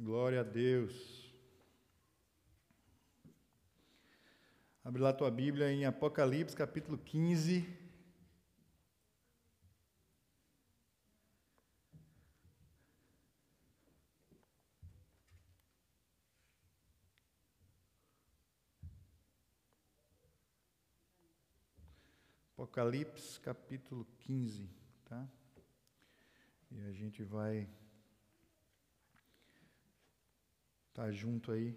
Glória a Deus. Abre lá tua Bíblia em Apocalipse, capítulo 15. Apocalipse, capítulo 15, tá? E a gente vai estar tá junto aí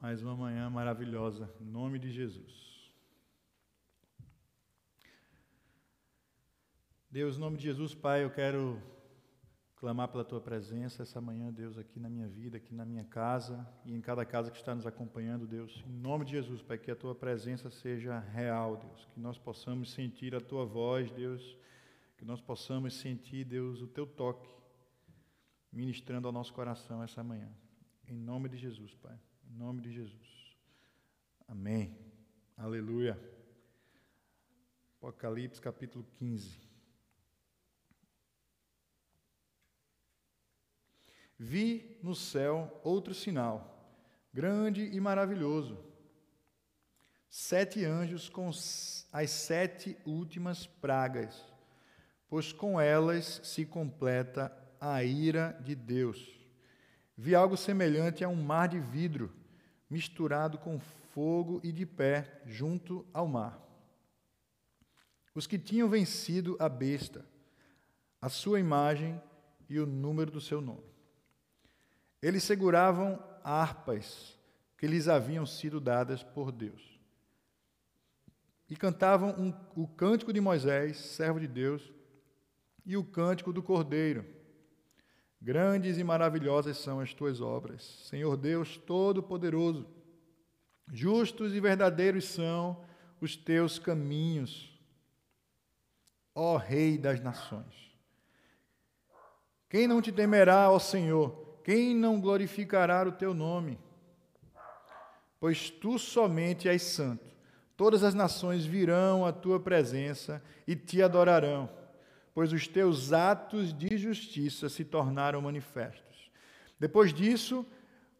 mais uma manhã maravilhosa, em nome de Jesus. Deus, em nome de Jesus, Pai, eu quero clamar pela tua presença essa manhã, Deus, aqui na minha vida, aqui na minha casa e em cada casa que está nos acompanhando, Deus. Em nome de Jesus, Pai, que a tua presença seja real, Deus, que nós possamos sentir a tua voz, Deus, que nós possamos sentir, Deus, o teu toque ministrando ao nosso coração essa manhã. Em nome de Jesus, Pai. Em nome de Jesus. Amém. Aleluia. Apocalipse capítulo 15. Vi no céu outro sinal, grande e maravilhoso. Sete anjos com as sete últimas pragas, pois com elas se completa a ira de Deus. Vi algo semelhante a um mar de vidro, misturado com fogo e de pé, junto ao mar. Os que tinham vencido a besta, a sua imagem e o número do seu nome. Eles seguravam harpas que lhes haviam sido dadas por Deus. E cantavam um, o cântico de Moisés, servo de Deus, e o cântico do Cordeiro. Grandes e maravilhosas são as tuas obras, Senhor Deus Todo-Poderoso. Justos e verdadeiros são os teus caminhos, ó Rei das nações. Quem não te temerá, ó Senhor? Quem não glorificará o teu nome? Pois tu somente és santo. Todas as nações virão à tua presença e te adorarão, pois os teus atos de justiça se tornaram manifestos. Depois disso,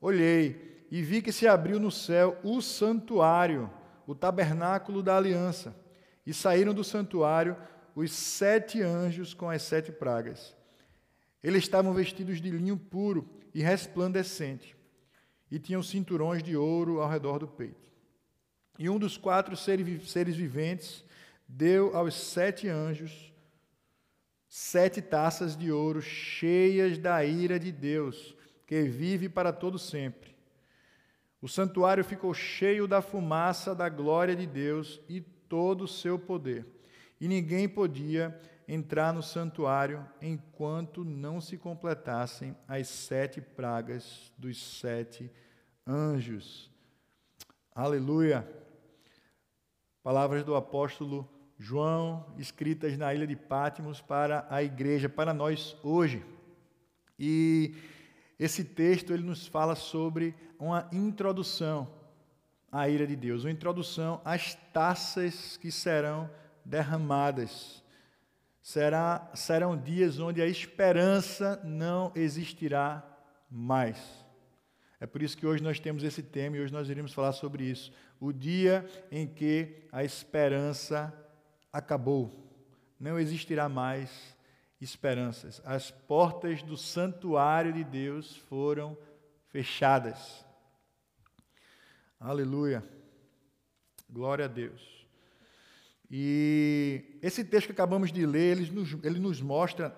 olhei e vi que se abriu no céu o santuário, o tabernáculo da aliança, e saíram do santuário os sete anjos com as sete pragas. Eles estavam vestidos de linho puro e resplandecente, e tinham cinturões de ouro ao redor do peito. E um dos quatro seres viventes deu aos sete anjos sete taças de ouro cheias da ira de Deus, que vive para todo sempre. O santuário ficou cheio da fumaça da glória de Deus e todo o seu poder. E ninguém podia entrar no santuário enquanto não se completassem as sete pragas dos sete anjos. Aleluia! Palavras do apóstolo João, escritas na ilha de Pátimos para a igreja, para nós hoje. E esse texto ele nos fala sobre uma introdução à ira de Deus, uma introdução às taças que serão derramadas será, serão dias onde a esperança não existirá mais. É por isso que hoje nós temos esse tema e hoje nós iremos falar sobre isso. O dia em que a esperança acabou. Não existirá mais esperanças. As portas do santuário de Deus foram fechadas. Aleluia. Glória a Deus. E esse texto que acabamos de ler, ele nos, ele nos mostra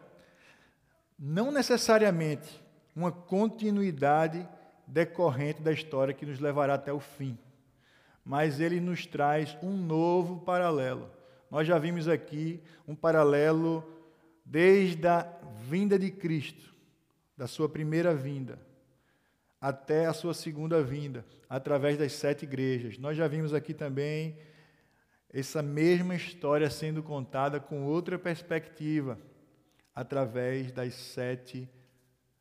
não necessariamente uma continuidade decorrente da história que nos levará até o fim, mas ele nos traz um novo paralelo. Nós já vimos aqui um paralelo desde a vinda de Cristo, da sua primeira vinda, até a sua segunda vinda, através das sete igrejas. Nós já vimos aqui também essa mesma história sendo contada com outra perspectiva, através das sete,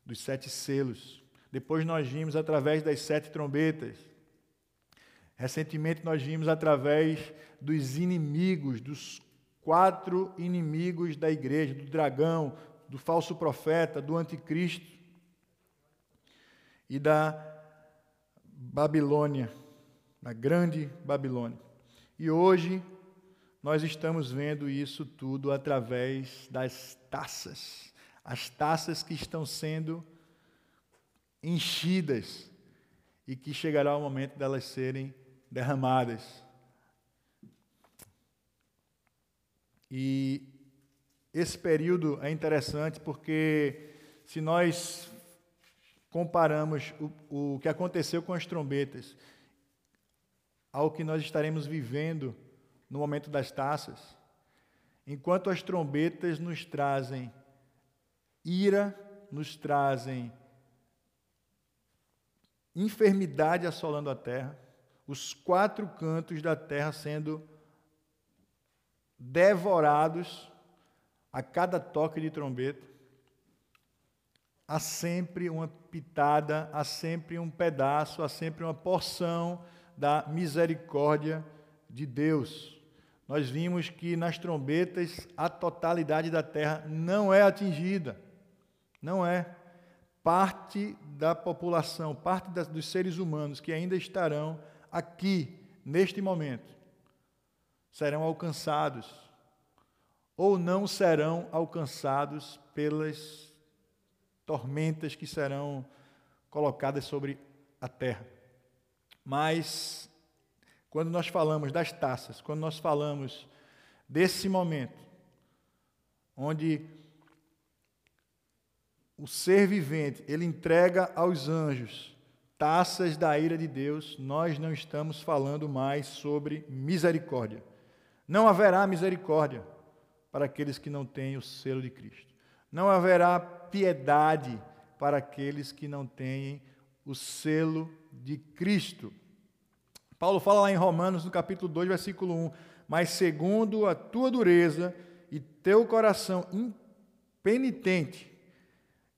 dos sete selos. Depois nós vimos através das sete trombetas. Recentemente nós vimos através dos inimigos, dos quatro inimigos da igreja, do dragão, do falso profeta, do anticristo. e da Babilônia, da grande Babilônia. E hoje nós estamos vendo isso tudo através das taças, as taças que estão sendo enchidas e que chegará o momento delas serem derramadas. E esse período é interessante porque se nós comparamos o, o que aconteceu com as trombetas ao que nós estaremos vivendo no momento das taças, enquanto as trombetas nos trazem ira, nos trazem enfermidade assolando a terra, os quatro cantos da terra sendo devorados a cada toque de trombeta. Há sempre uma pitada, há sempre um pedaço, há sempre uma porção da misericórdia de Deus. Nós vimos que nas trombetas a totalidade da terra não é atingida. Não é. Parte da população, parte das, dos seres humanos que ainda estarão aqui, neste momento, serão alcançados ou não serão alcançados pelas tormentas que serão colocadas sobre a terra. Mas, quando nós falamos das taças, quando nós falamos desse momento, onde o ser vivente, ele entrega aos anjos taças da ira de Deus, nós não estamos falando mais sobre misericórdia. Não haverá misericórdia para aqueles que não têm o selo de Cristo. Não haverá piedade para aqueles que não têm o selo de Cristo. Paulo fala lá em Romanos, no capítulo 2, versículo 1: Mas segundo a tua dureza e teu coração impenitente,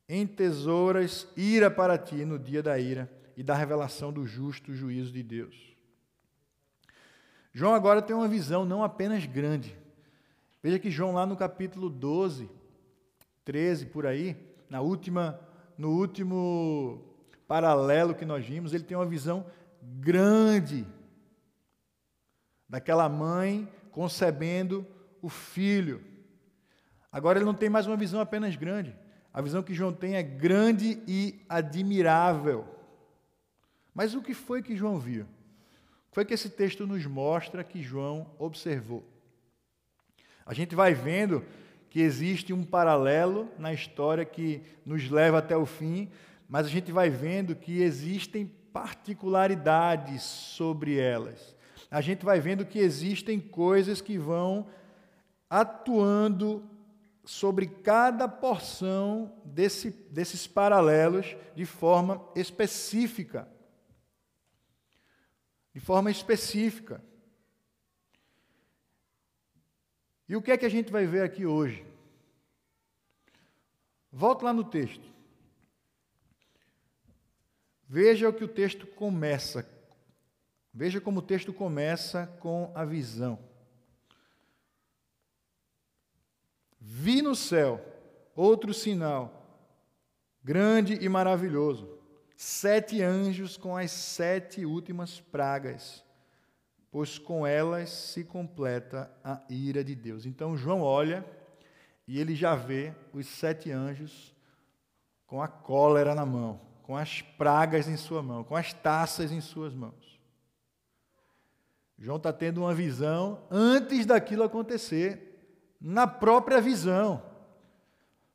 entesouras ira para ti no dia da ira e da revelação do justo juízo de Deus. João agora tem uma visão não apenas grande. Veja que João, lá no capítulo 12, 13, por aí, na última, no último paralelo que nós vimos, ele tem uma visão grande daquela mãe concebendo o filho. Agora ele não tem mais uma visão apenas grande. A visão que João tem é grande e admirável. Mas o que foi que João viu? Foi que esse texto nos mostra que João observou. A gente vai vendo que existe um paralelo na história que nos leva até o fim, mas a gente vai vendo que existem particularidades sobre elas. A gente vai vendo que existem coisas que vão atuando sobre cada porção desse, desses paralelos de forma específica. De forma específica. E o que é que a gente vai ver aqui hoje? Volto lá no texto. Veja o que o texto começa. Veja como o texto começa com a visão. Vi no céu outro sinal, grande e maravilhoso: sete anjos com as sete últimas pragas, pois com elas se completa a ira de Deus. Então João olha e ele já vê os sete anjos com a cólera na mão com as pragas em sua mão, com as taças em suas mãos. João está tendo uma visão antes daquilo acontecer, na própria visão.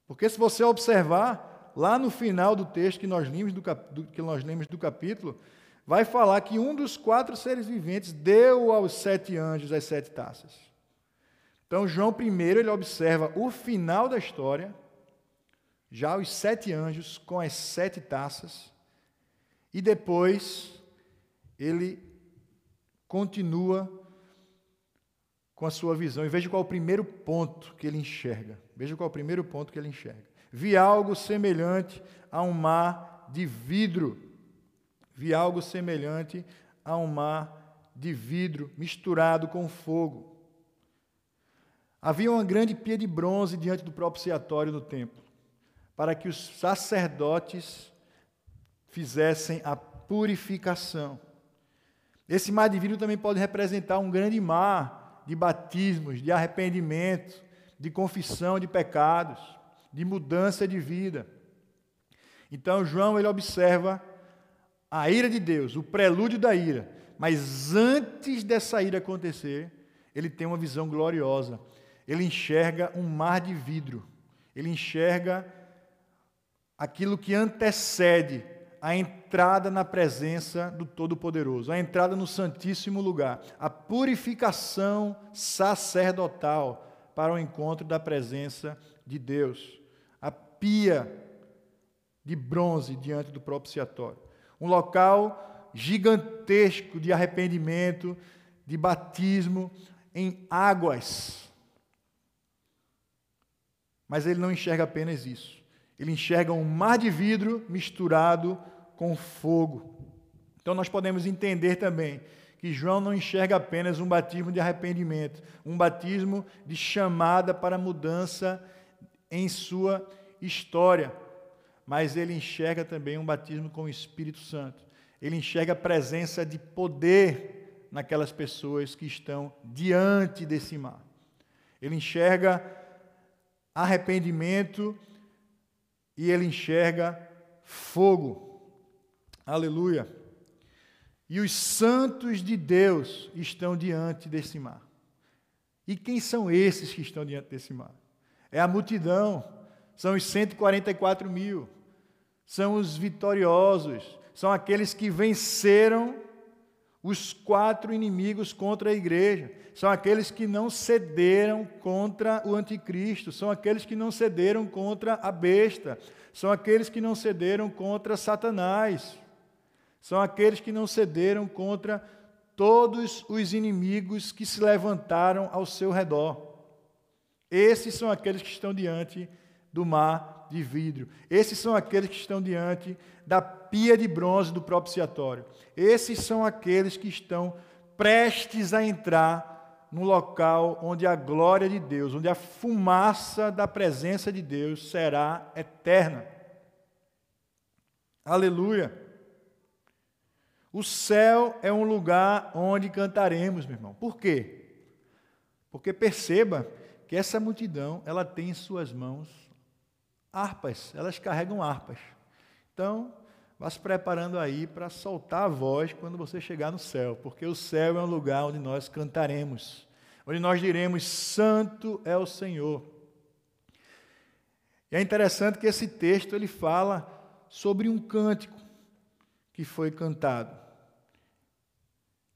Porque se você observar, lá no final do texto que nós lemos do, do, que nós lemos do capítulo, vai falar que um dos quatro seres viventes deu aos sete anjos as sete taças. Então, João, primeiro, ele observa o final da história, já os sete anjos com as sete taças, e depois ele continua com a sua visão. E veja qual é o primeiro ponto que ele enxerga. Veja qual é o primeiro ponto que ele enxerga. Vi algo semelhante a um mar de vidro. Vi algo semelhante a um mar de vidro misturado com fogo. Havia uma grande pia de bronze diante do propiciatório no templo para que os sacerdotes fizessem a purificação. Esse mar de vidro também pode representar um grande mar de batismos, de arrependimento, de confissão de pecados, de mudança de vida. Então João ele observa a ira de Deus, o prelúdio da ira, mas antes dessa ira acontecer, ele tem uma visão gloriosa. Ele enxerga um mar de vidro. Ele enxerga aquilo que antecede a entrada na presença do Todo-Poderoso, a entrada no Santíssimo Lugar, a purificação sacerdotal para o encontro da presença de Deus, pia de bronze diante do propiciatório, um local gigantesco de arrependimento, de batismo em águas. Mas ele não enxerga apenas isso. Ele enxerga um mar de vidro misturado com fogo. Então nós podemos entender também que João não enxerga apenas um batismo de arrependimento, um batismo de chamada para mudança em sua história, mas ele enxerga também um batismo com o Espírito Santo. Ele enxerga a presença de poder naquelas pessoas que estão diante desse mar. Ele enxerga arrependimento e ele enxerga fogo. Aleluia. E os santos de Deus estão diante desse mar. E quem são esses que estão diante desse mar? É a multidão, são os 144 mil, são os vitoriosos, são aqueles que venceram os quatro inimigos contra a igreja. São aqueles que não cederam contra o anticristo, são aqueles que não cederam contra a besta, são aqueles que não cederam contra Satanás, são aqueles que não cederam contra todos os inimigos que se levantaram ao seu redor. Esses são aqueles que estão diante do mar de vidro. Esses são aqueles que estão diante da pia de bronze do propiciatório. Esses são aqueles que estão prestes a entrar no local onde a glória de Deus, onde a fumaça da presença de Deus será eterna. Aleluia. O céu é um lugar onde cantaremos, meu irmão. Por quê? Porque perceba que essa multidão, ela tem em suas mãos harpas, elas carregam harpas. Então, vá se preparando aí para soltar a voz quando você chegar no céu, porque o céu é um lugar onde nós cantaremos, onde nós diremos: Santo é o Senhor. E é interessante que esse texto ele fala sobre um cântico que foi cantado.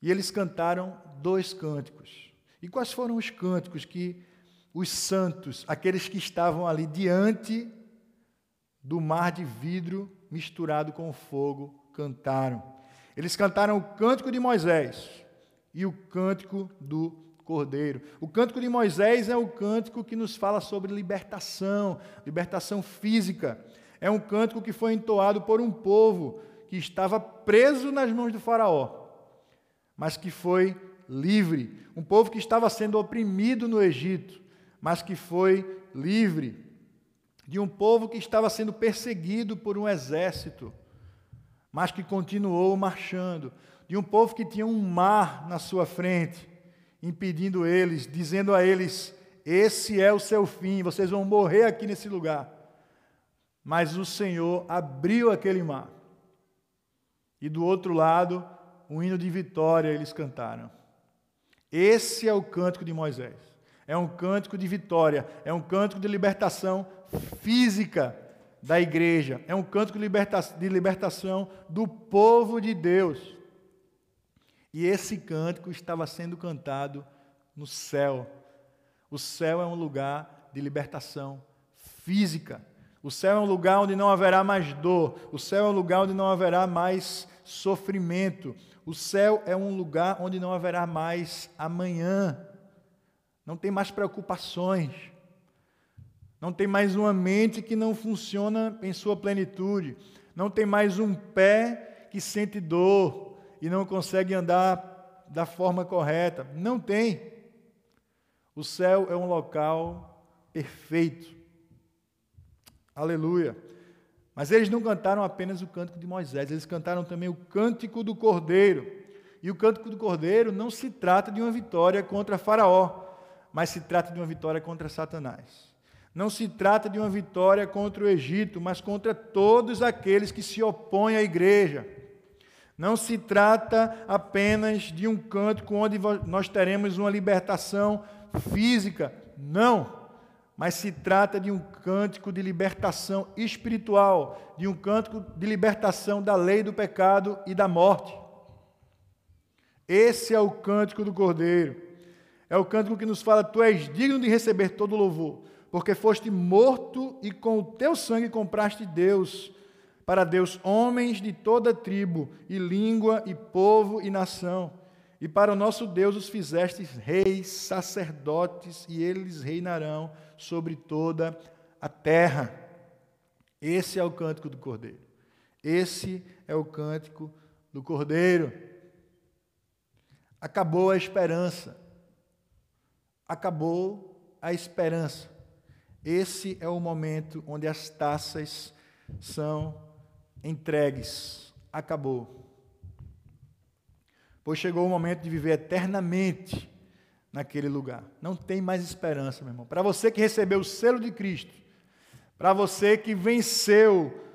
E eles cantaram dois cânticos. E quais foram os cânticos que os santos, aqueles que estavam ali diante do mar de vidro misturado com fogo, cantaram. Eles cantaram o cântico de Moisés e o cântico do Cordeiro. O cântico de Moisés é o cântico que nos fala sobre libertação, libertação física. É um cântico que foi entoado por um povo que estava preso nas mãos do Faraó, mas que foi livre. Um povo que estava sendo oprimido no Egito, mas que foi livre de um povo que estava sendo perseguido por um exército, mas que continuou marchando, de um povo que tinha um mar na sua frente, impedindo eles, dizendo a eles: Esse é o seu fim, vocês vão morrer aqui nesse lugar. Mas o Senhor abriu aquele mar, e do outro lado, um hino de vitória eles cantaram. Esse é o cântico de Moisés. É um cântico de vitória, é um cântico de libertação física da igreja, é um cântico de libertação do povo de Deus. E esse cântico estava sendo cantado no céu. O céu é um lugar de libertação física. O céu é um lugar onde não haverá mais dor. O céu é um lugar onde não haverá mais sofrimento. O céu é um lugar onde não haverá mais amanhã. Não tem mais preocupações. Não tem mais uma mente que não funciona em sua plenitude. Não tem mais um pé que sente dor e não consegue andar da forma correta. Não tem. O céu é um local perfeito. Aleluia. Mas eles não cantaram apenas o cântico de Moisés, eles cantaram também o cântico do Cordeiro. E o cântico do Cordeiro não se trata de uma vitória contra Faraó, mas se trata de uma vitória contra Satanás. Não se trata de uma vitória contra o Egito, mas contra todos aqueles que se opõem à igreja. Não se trata apenas de um cântico onde nós teremos uma libertação física. Não mas se trata de um cântico de libertação espiritual, de um cântico de libertação da lei do pecado e da morte. Esse é o cântico do Cordeiro. É o cântico que nos fala: Tu és digno de receber todo louvor, porque foste morto e com o teu sangue compraste Deus, para Deus homens de toda tribo, e língua, e povo, e nação. E para o nosso Deus os fizestes reis, sacerdotes, e eles reinarão sobre toda a terra. Esse é o cântico do Cordeiro. Esse é o cântico do Cordeiro. Acabou a esperança. Acabou a esperança. Esse é o momento onde as taças são entregues. Acabou. Pois chegou o momento de viver eternamente naquele lugar. Não tem mais esperança, meu irmão. Para você que recebeu o selo de Cristo, para você que venceu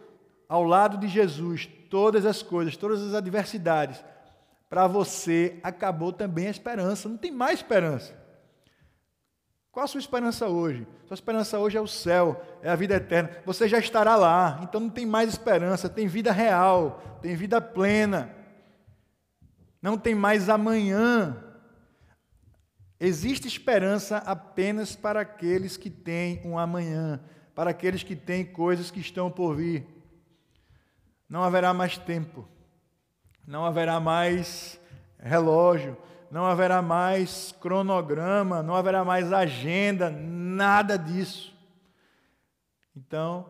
ao lado de Jesus todas as coisas, todas as adversidades, para você acabou também a esperança. Não tem mais esperança. Qual a sua esperança hoje? Sua esperança hoje é o céu, é a vida eterna. Você já estará lá, então não tem mais esperança, tem vida real, tem vida plena. Não tem mais amanhã, Existe esperança apenas para aqueles que têm um amanhã, para aqueles que têm coisas que estão por vir. Não haverá mais tempo, não haverá mais relógio, não haverá mais cronograma, não haverá mais agenda, nada disso. Então,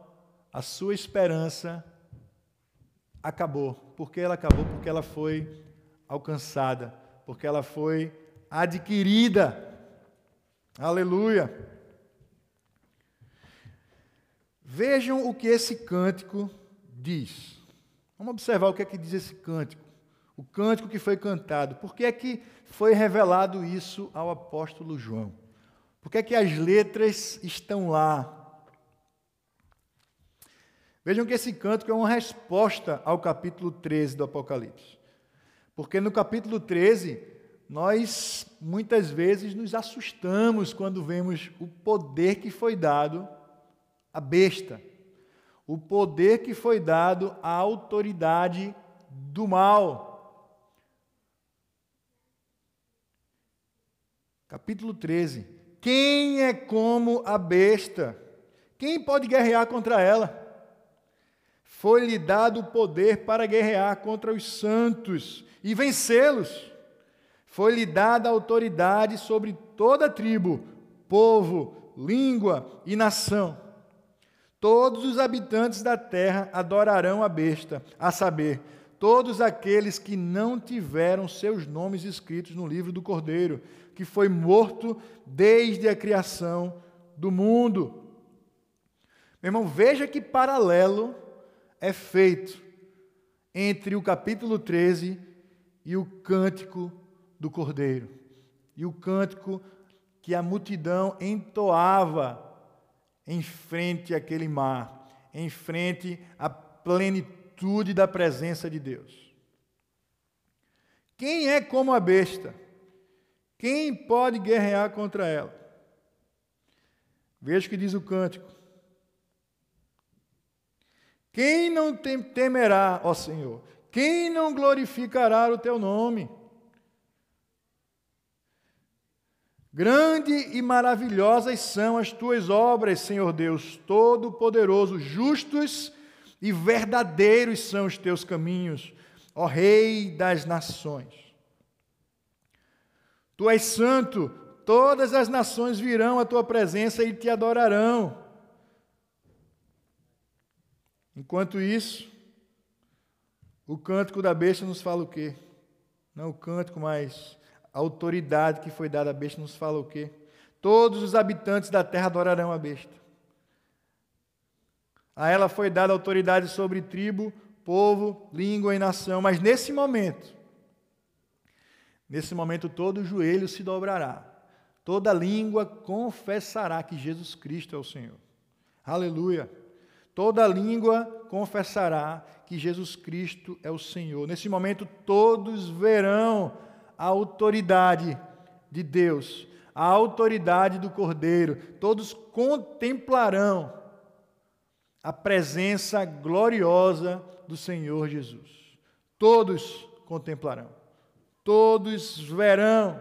a sua esperança acabou. Por que ela acabou? Porque ela foi alcançada, porque ela foi adquirida. Aleluia. Vejam o que esse cântico diz. Vamos observar o que é que diz esse cântico. O cântico que foi cantado. Por que é que foi revelado isso ao apóstolo João? Por que é que as letras estão lá? Vejam que esse cântico é uma resposta ao capítulo 13 do Apocalipse. Porque no capítulo 13, nós muitas vezes nos assustamos quando vemos o poder que foi dado à besta, o poder que foi dado à autoridade do mal. Capítulo 13. Quem é como a besta? Quem pode guerrear contra ela? Foi-lhe dado o poder para guerrear contra os santos e vencê-los foi-lhe dada autoridade sobre toda tribo, povo, língua e nação. Todos os habitantes da terra adorarão a besta, a saber, todos aqueles que não tiveram seus nomes escritos no livro do Cordeiro, que foi morto desde a criação do mundo. Meu irmão, veja que paralelo é feito entre o capítulo 13 e o cântico do Cordeiro. E o cântico que a multidão entoava em frente àquele mar, em frente à plenitude da presença de Deus. Quem é como a besta? Quem pode guerrear contra ela? Veja o que diz o cântico. Quem não temerá, ó Senhor? Quem não glorificará o teu nome? Grande e maravilhosas são as tuas obras, Senhor Deus Todo-Poderoso, justos e verdadeiros são os teus caminhos, ó Rei das nações. Tu és santo, todas as nações virão à tua presença e te adorarão. Enquanto isso, o cântico da besta nos fala o quê? Não o cântico, mas a autoridade que foi dada à besta nos fala o quê? Todos os habitantes da terra adorarão a besta. A ela foi dada autoridade sobre tribo, povo, língua e nação, mas nesse momento, nesse momento todo joelho se dobrará, toda língua confessará que Jesus Cristo é o Senhor. Aleluia! Toda língua confessará que Jesus Cristo é o Senhor. Nesse momento, todos verão a autoridade de Deus, a autoridade do Cordeiro, todos contemplarão a presença gloriosa do Senhor Jesus. Todos contemplarão, todos verão,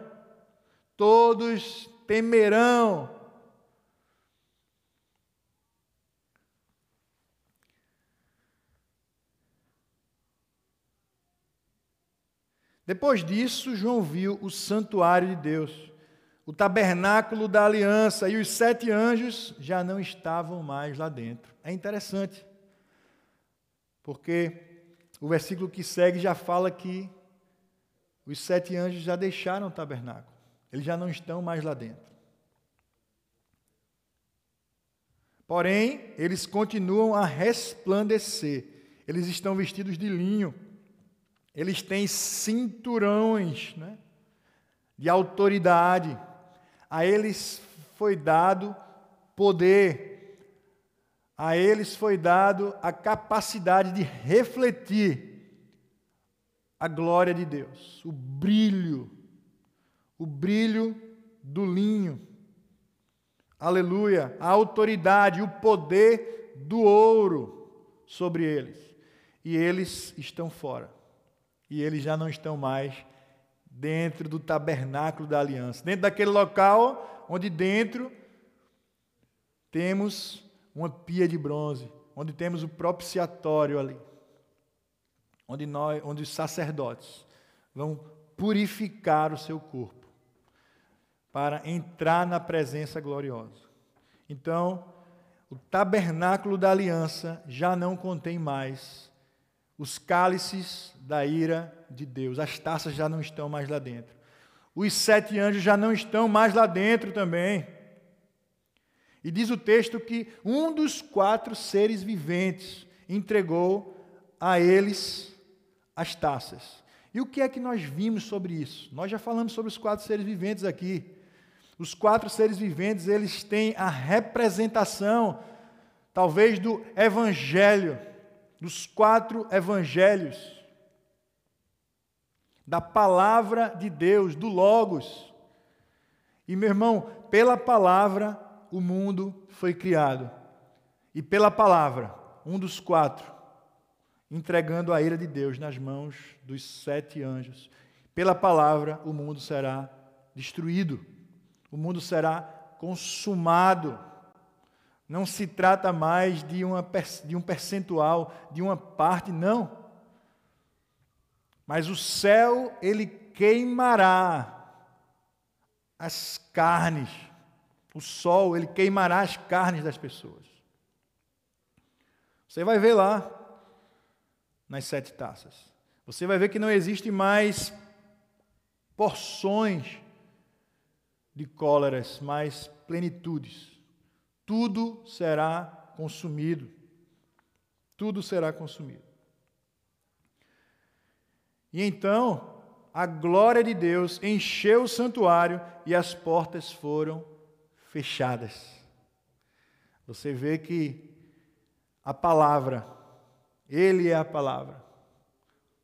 todos temerão Depois disso, João viu o santuário de Deus, o tabernáculo da aliança, e os sete anjos já não estavam mais lá dentro. É interessante, porque o versículo que segue já fala que os sete anjos já deixaram o tabernáculo, eles já não estão mais lá dentro. Porém, eles continuam a resplandecer, eles estão vestidos de linho. Eles têm cinturões né, de autoridade. A eles foi dado poder, a eles foi dado a capacidade de refletir a glória de Deus, o brilho, o brilho do linho. Aleluia, a autoridade, o poder do ouro sobre eles. E eles estão fora e eles já não estão mais dentro do tabernáculo da aliança, dentro daquele local onde dentro temos uma pia de bronze, onde temos o propiciatório ali, onde nós, onde os sacerdotes vão purificar o seu corpo para entrar na presença gloriosa. Então, o tabernáculo da aliança já não contém mais os cálices da ira de Deus, as taças já não estão mais lá dentro. Os sete anjos já não estão mais lá dentro também. E diz o texto que um dos quatro seres viventes entregou a eles as taças. E o que é que nós vimos sobre isso? Nós já falamos sobre os quatro seres viventes aqui. Os quatro seres viventes, eles têm a representação, talvez, do evangelho dos quatro evangelhos, da palavra de Deus, do Logos. E meu irmão, pela palavra o mundo foi criado. E pela palavra, um dos quatro, entregando a ira de Deus nas mãos dos sete anjos. Pela palavra o mundo será destruído, o mundo será consumado. Não se trata mais de, uma, de um percentual, de uma parte, não. Mas o céu, ele queimará as carnes. O sol, ele queimará as carnes das pessoas. Você vai ver lá, nas sete taças. Você vai ver que não existe mais porções de cóleras, mas plenitudes tudo será consumido. Tudo será consumido. E então, a glória de Deus encheu o santuário e as portas foram fechadas. Você vê que a palavra, Ele é a palavra,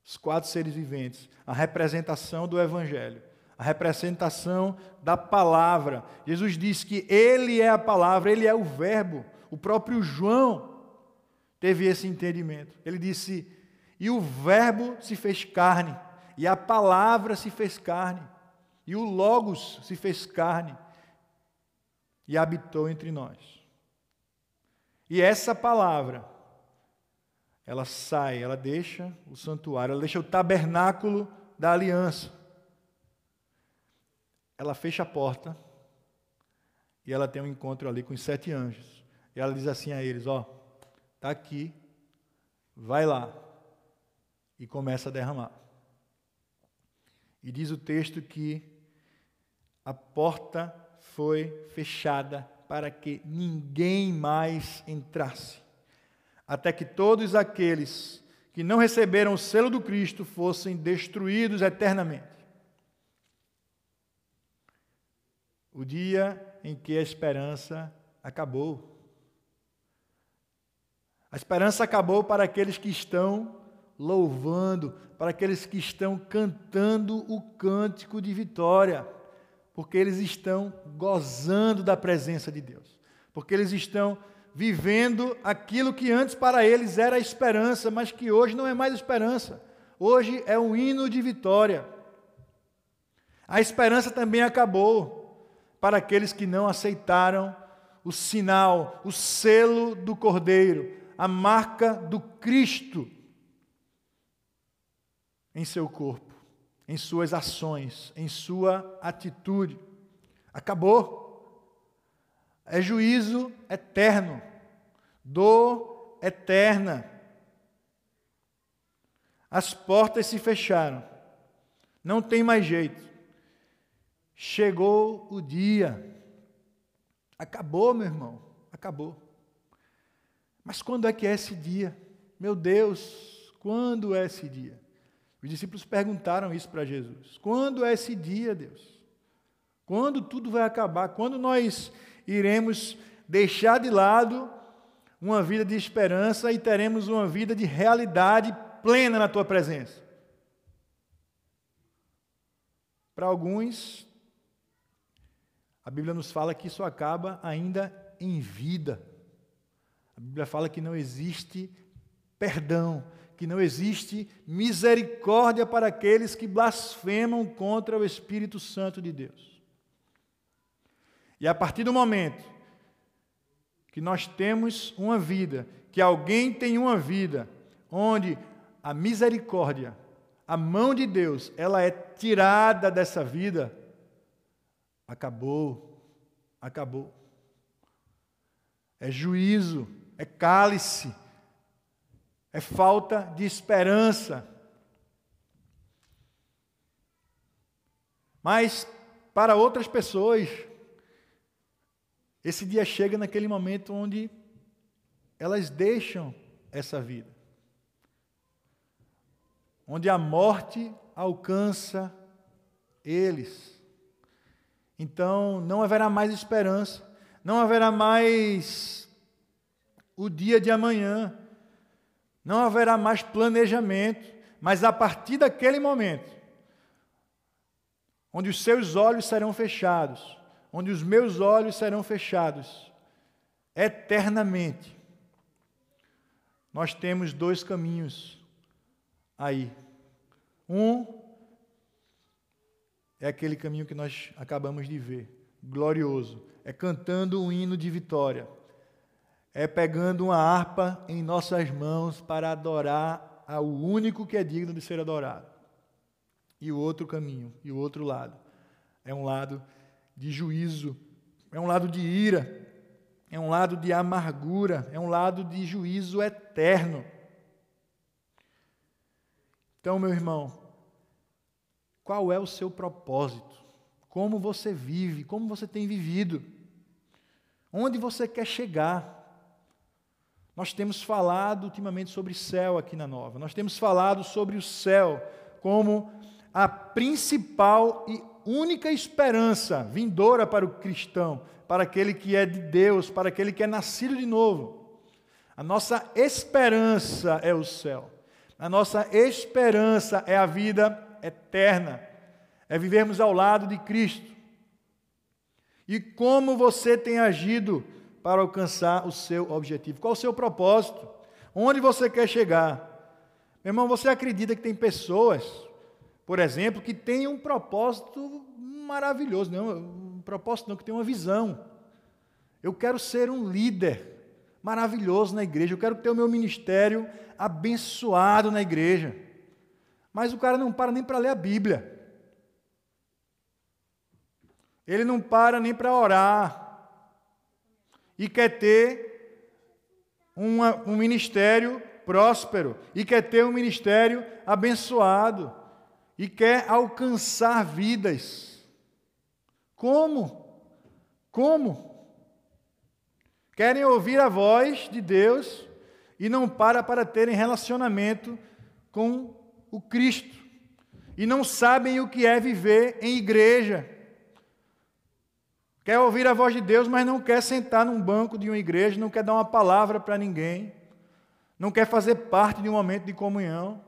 os quatro seres viventes, a representação do Evangelho, a representação da palavra. Jesus disse que Ele é a palavra, Ele é o Verbo. O próprio João teve esse entendimento. Ele disse: E o Verbo se fez carne, e a palavra se fez carne, e o Logos se fez carne, e habitou entre nós. E essa palavra, ela sai, ela deixa o santuário, ela deixa o tabernáculo da aliança ela fecha a porta e ela tem um encontro ali com os sete anjos. E ela diz assim a eles: Ó, está aqui, vai lá. E começa a derramar. E diz o texto que a porta foi fechada para que ninguém mais entrasse. Até que todos aqueles que não receberam o selo do Cristo fossem destruídos eternamente. O dia em que a esperança acabou. A esperança acabou para aqueles que estão louvando, para aqueles que estão cantando o cântico de vitória, porque eles estão gozando da presença de Deus, porque eles estão vivendo aquilo que antes para eles era esperança, mas que hoje não é mais esperança. Hoje é um hino de vitória. A esperança também acabou para aqueles que não aceitaram o sinal, o selo do Cordeiro, a marca do Cristo em seu corpo, em suas ações, em sua atitude. Acabou. É juízo eterno, dor eterna. As portas se fecharam, não tem mais jeito. Chegou o dia, acabou, meu irmão, acabou. Mas quando é que é esse dia? Meu Deus, quando é esse dia? Os discípulos perguntaram isso para Jesus: quando é esse dia, Deus? Quando tudo vai acabar? Quando nós iremos deixar de lado uma vida de esperança e teremos uma vida de realidade plena na tua presença? Para alguns, a Bíblia nos fala que isso acaba ainda em vida. A Bíblia fala que não existe perdão, que não existe misericórdia para aqueles que blasfemam contra o Espírito Santo de Deus. E a partir do momento que nós temos uma vida, que alguém tem uma vida, onde a misericórdia, a mão de Deus, ela é tirada dessa vida, acabou, acabou. É juízo, é cálice, é falta de esperança. Mas para outras pessoas, esse dia chega naquele momento onde elas deixam essa vida. Onde a morte alcança eles. Então não haverá mais esperança, não haverá mais o dia de amanhã, não haverá mais planejamento, mas a partir daquele momento, onde os seus olhos serão fechados, onde os meus olhos serão fechados, eternamente, nós temos dois caminhos aí. Um é aquele caminho que nós acabamos de ver, glorioso, é cantando um hino de vitória é pegando uma harpa em nossas mãos para adorar ao único que é digno de ser adorado. E o outro caminho, e o outro lado, é um lado de juízo, é um lado de ira, é um lado de amargura, é um lado de juízo eterno. Então, meu irmão, qual é o seu propósito? Como você vive? Como você tem vivido? Onde você quer chegar? Nós temos falado ultimamente sobre céu aqui na Nova. Nós temos falado sobre o céu como a principal e única esperança vindoura para o cristão, para aquele que é de Deus, para aquele que é nascido de novo. A nossa esperança é o céu. A nossa esperança é a vida eterna. É vivermos ao lado de Cristo. E como você tem agido para alcançar o seu objetivo? Qual o seu propósito? Onde você quer chegar? Meu irmão, você acredita que tem pessoas, por exemplo, que têm um propósito maravilhoso, não, um propósito não, que tem uma visão. Eu quero ser um líder maravilhoso na igreja, eu quero ter o meu ministério abençoado na igreja. Mas o cara não para nem para ler a Bíblia. Ele não para nem para orar e quer ter uma, um ministério próspero, e quer ter um ministério abençoado, e quer alcançar vidas. Como? Como? Querem ouvir a voz de Deus, e não para para terem relacionamento com o Cristo. E não sabem o que é viver em igreja. Quer ouvir a voz de Deus, mas não quer sentar num banco de uma igreja, não quer dar uma palavra para ninguém, não quer fazer parte de um momento de comunhão.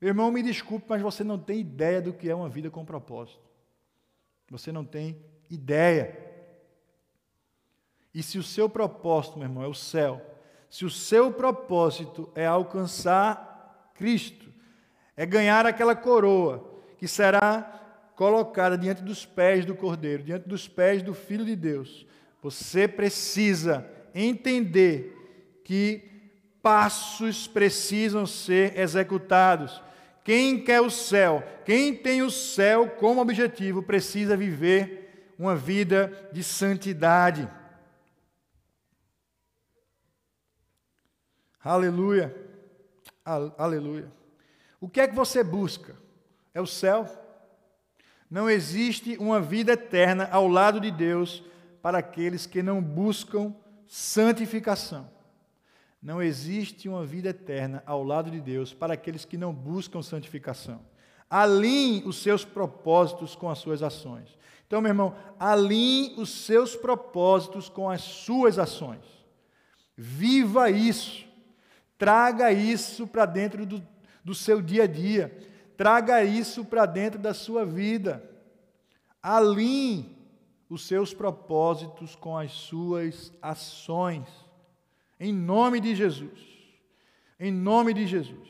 Irmão, me desculpe, mas você não tem ideia do que é uma vida com propósito. Você não tem ideia. E se o seu propósito, meu irmão, é o céu, se o seu propósito é alcançar Cristo, é ganhar aquela coroa que será colocada diante dos pés do Cordeiro, diante dos pés do Filho de Deus, você precisa entender que passos precisam ser executados. Quem quer o céu, quem tem o céu como objetivo, precisa viver uma vida de santidade. Aleluia. Aleluia. O que é que você busca? É o céu? Não existe uma vida eterna ao lado de Deus para aqueles que não buscam santificação. Não existe uma vida eterna ao lado de Deus para aqueles que não buscam santificação. Alinhe os seus propósitos com as suas ações. Então, meu irmão, alinhe os seus propósitos com as suas ações. Viva isso. Traga isso para dentro do, do seu dia a dia. Traga isso para dentro da sua vida. Alinhe os seus propósitos com as suas ações. Em nome de Jesus. Em nome de Jesus.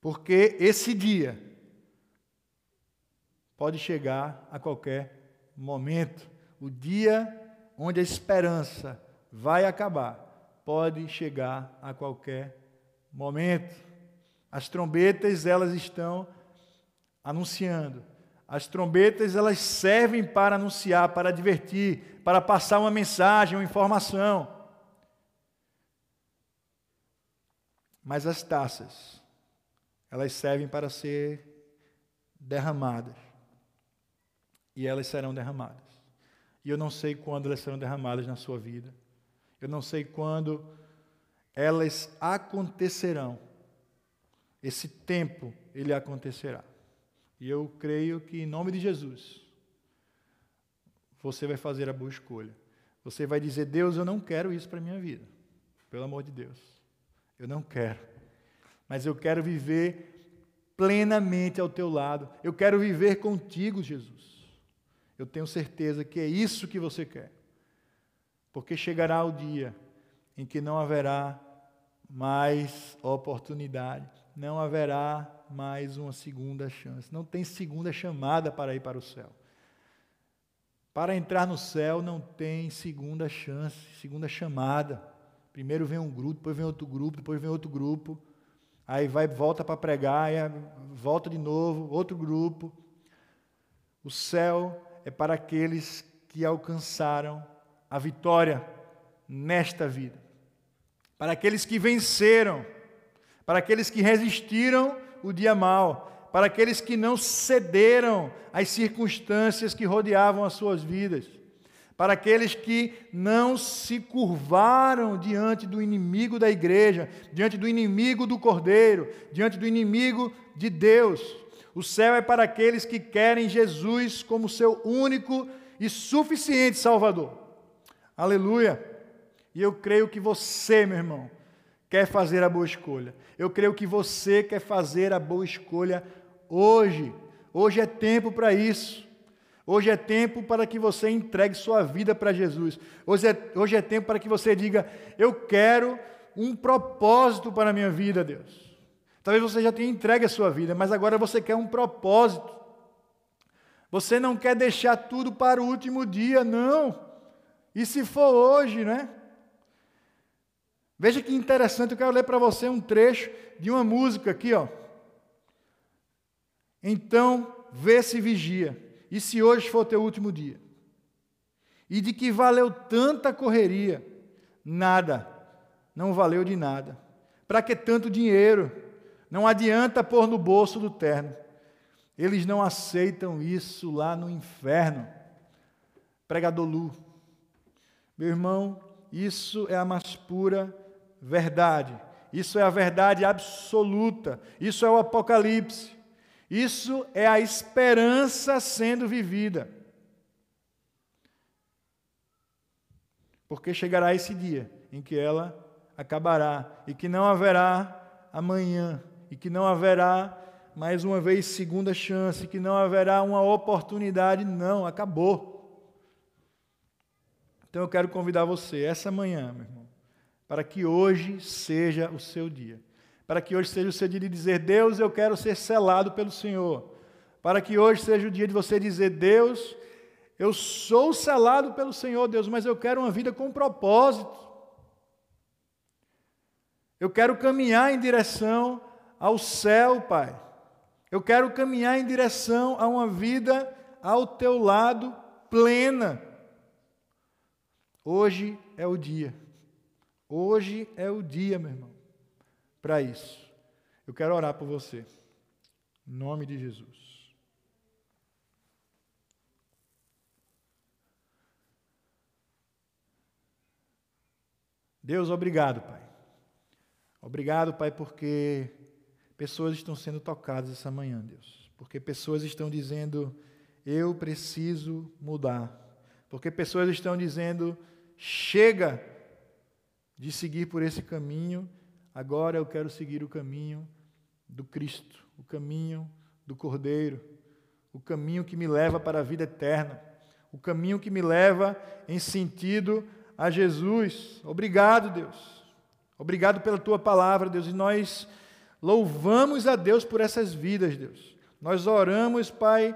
Porque esse dia pode chegar a qualquer momento. O dia onde a esperança vai acabar pode chegar a qualquer momento. As trombetas, elas estão anunciando. As trombetas, elas servem para anunciar, para advertir, para passar uma mensagem, uma informação. Mas as taças, elas servem para ser derramadas. E elas serão derramadas. E eu não sei quando elas serão derramadas na sua vida. Eu não sei quando elas acontecerão. Esse tempo ele acontecerá. E eu creio que em nome de Jesus você vai fazer a boa escolha. Você vai dizer: "Deus, eu não quero isso para a minha vida". Pelo amor de Deus. Eu não quero. Mas eu quero viver plenamente ao teu lado. Eu quero viver contigo, Jesus. Eu tenho certeza que é isso que você quer. Porque chegará o dia em que não haverá mais oportunidade, não haverá mais uma segunda chance. Não tem segunda chamada para ir para o céu. Para entrar no céu não tem segunda chance, segunda chamada. Primeiro vem um grupo, depois vem outro grupo, depois vem outro grupo. Aí vai, volta para pregar, volta de novo, outro grupo. O céu é para aqueles que alcançaram a vitória nesta vida. Para aqueles que venceram, para aqueles que resistiram o dia mal, para aqueles que não cederam às circunstâncias que rodeavam as suas vidas para aqueles que não se curvaram diante do inimigo da igreja, diante do inimigo do cordeiro, diante do inimigo de Deus. O céu é para aqueles que querem Jesus como seu único e suficiente Salvador. Aleluia! E eu creio que você, meu irmão, quer fazer a boa escolha. Eu creio que você quer fazer a boa escolha hoje. Hoje é tempo para isso. Hoje é tempo para que você entregue sua vida para Jesus. Hoje é, hoje é tempo para que você diga: Eu quero um propósito para a minha vida, Deus. Talvez você já tenha entregue a sua vida, mas agora você quer um propósito. Você não quer deixar tudo para o último dia, não. E se for hoje, né? Veja que interessante, eu quero ler para você um trecho de uma música aqui, ó. Então, vê se vigia e se hoje for teu último dia? E de que valeu tanta correria? Nada, não valeu de nada. Para que tanto dinheiro? Não adianta pôr no bolso do terno. Eles não aceitam isso lá no inferno. Pregador Lu, meu irmão, isso é a mais pura verdade. Isso é a verdade absoluta. Isso é o Apocalipse. Isso é a esperança sendo vivida. Porque chegará esse dia em que ela acabará e que não haverá amanhã e que não haverá mais uma vez segunda chance, que não haverá uma oportunidade, não, acabou. Então eu quero convidar você essa manhã, meu irmão, para que hoje seja o seu dia. Para que hoje seja o seu dia de dizer: Deus, eu quero ser selado pelo Senhor. Para que hoje seja o dia de você dizer: Deus, eu sou selado pelo Senhor, Deus, mas eu quero uma vida com propósito. Eu quero caminhar em direção ao céu, Pai. Eu quero caminhar em direção a uma vida ao teu lado plena. Hoje é o dia. Hoje é o dia, meu irmão, para isso. Eu quero orar por você. Em nome de Jesus. Deus, obrigado, Pai. Obrigado, Pai, porque pessoas estão sendo tocadas essa manhã, Deus. Porque pessoas estão dizendo: eu preciso mudar. Porque pessoas estão dizendo: chega de seguir por esse caminho, agora eu quero seguir o caminho do Cristo, o caminho do Cordeiro, o caminho que me leva para a vida eterna, o caminho que me leva em sentido a Jesus. Obrigado, Deus. Obrigado pela tua palavra, Deus, e nós louvamos a Deus por essas vidas, Deus. Nós oramos, Pai,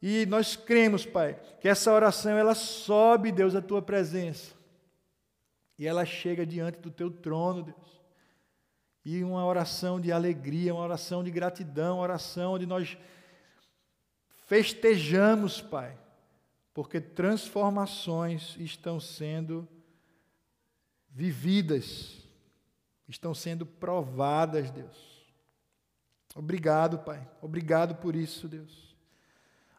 e nós cremos, Pai, que essa oração ela sobe, Deus, à tua presença. E ela chega diante do teu trono, Deus. E uma oração de alegria, uma oração de gratidão, uma oração onde nós festejamos, Pai, porque transformações estão sendo vividas, estão sendo provadas, Deus. Obrigado, Pai. Obrigado por isso, Deus.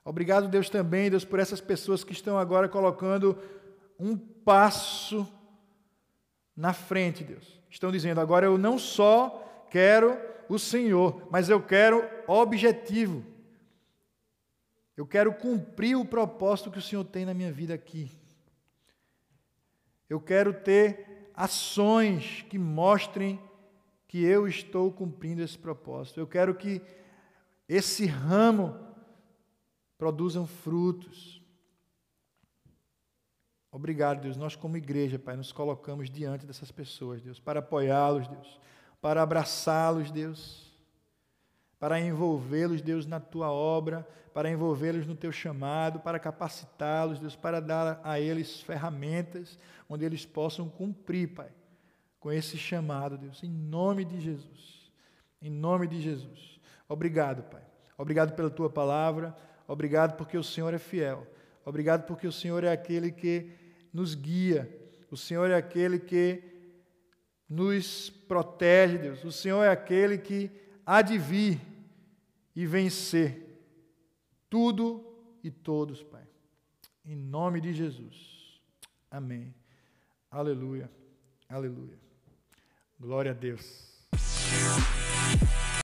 Obrigado, Deus, também, Deus, por essas pessoas que estão agora colocando um passo na frente, Deus. Estão dizendo, agora eu não só quero o Senhor, mas eu quero objetivo. Eu quero cumprir o propósito que o Senhor tem na minha vida aqui. Eu quero ter ações que mostrem que eu estou cumprindo esse propósito. Eu quero que esse ramo produzam frutos. Obrigado, Deus. Nós, como igreja, Pai, nos colocamos diante dessas pessoas, Deus, para apoiá-los, Deus, para abraçá-los, Deus, para envolvê-los, Deus, na tua obra, para envolvê-los no teu chamado, para capacitá-los, Deus, para dar a eles ferramentas onde eles possam cumprir, Pai, com esse chamado, Deus, em nome de Jesus. Em nome de Jesus. Obrigado, Pai. Obrigado pela tua palavra. Obrigado porque o Senhor é fiel. Obrigado porque o Senhor é aquele que nos guia. O Senhor é aquele que nos protege, Deus. O Senhor é aquele que há de vir e vencer tudo e todos, Pai. Em nome de Jesus. Amém. Aleluia. Aleluia. Glória a Deus.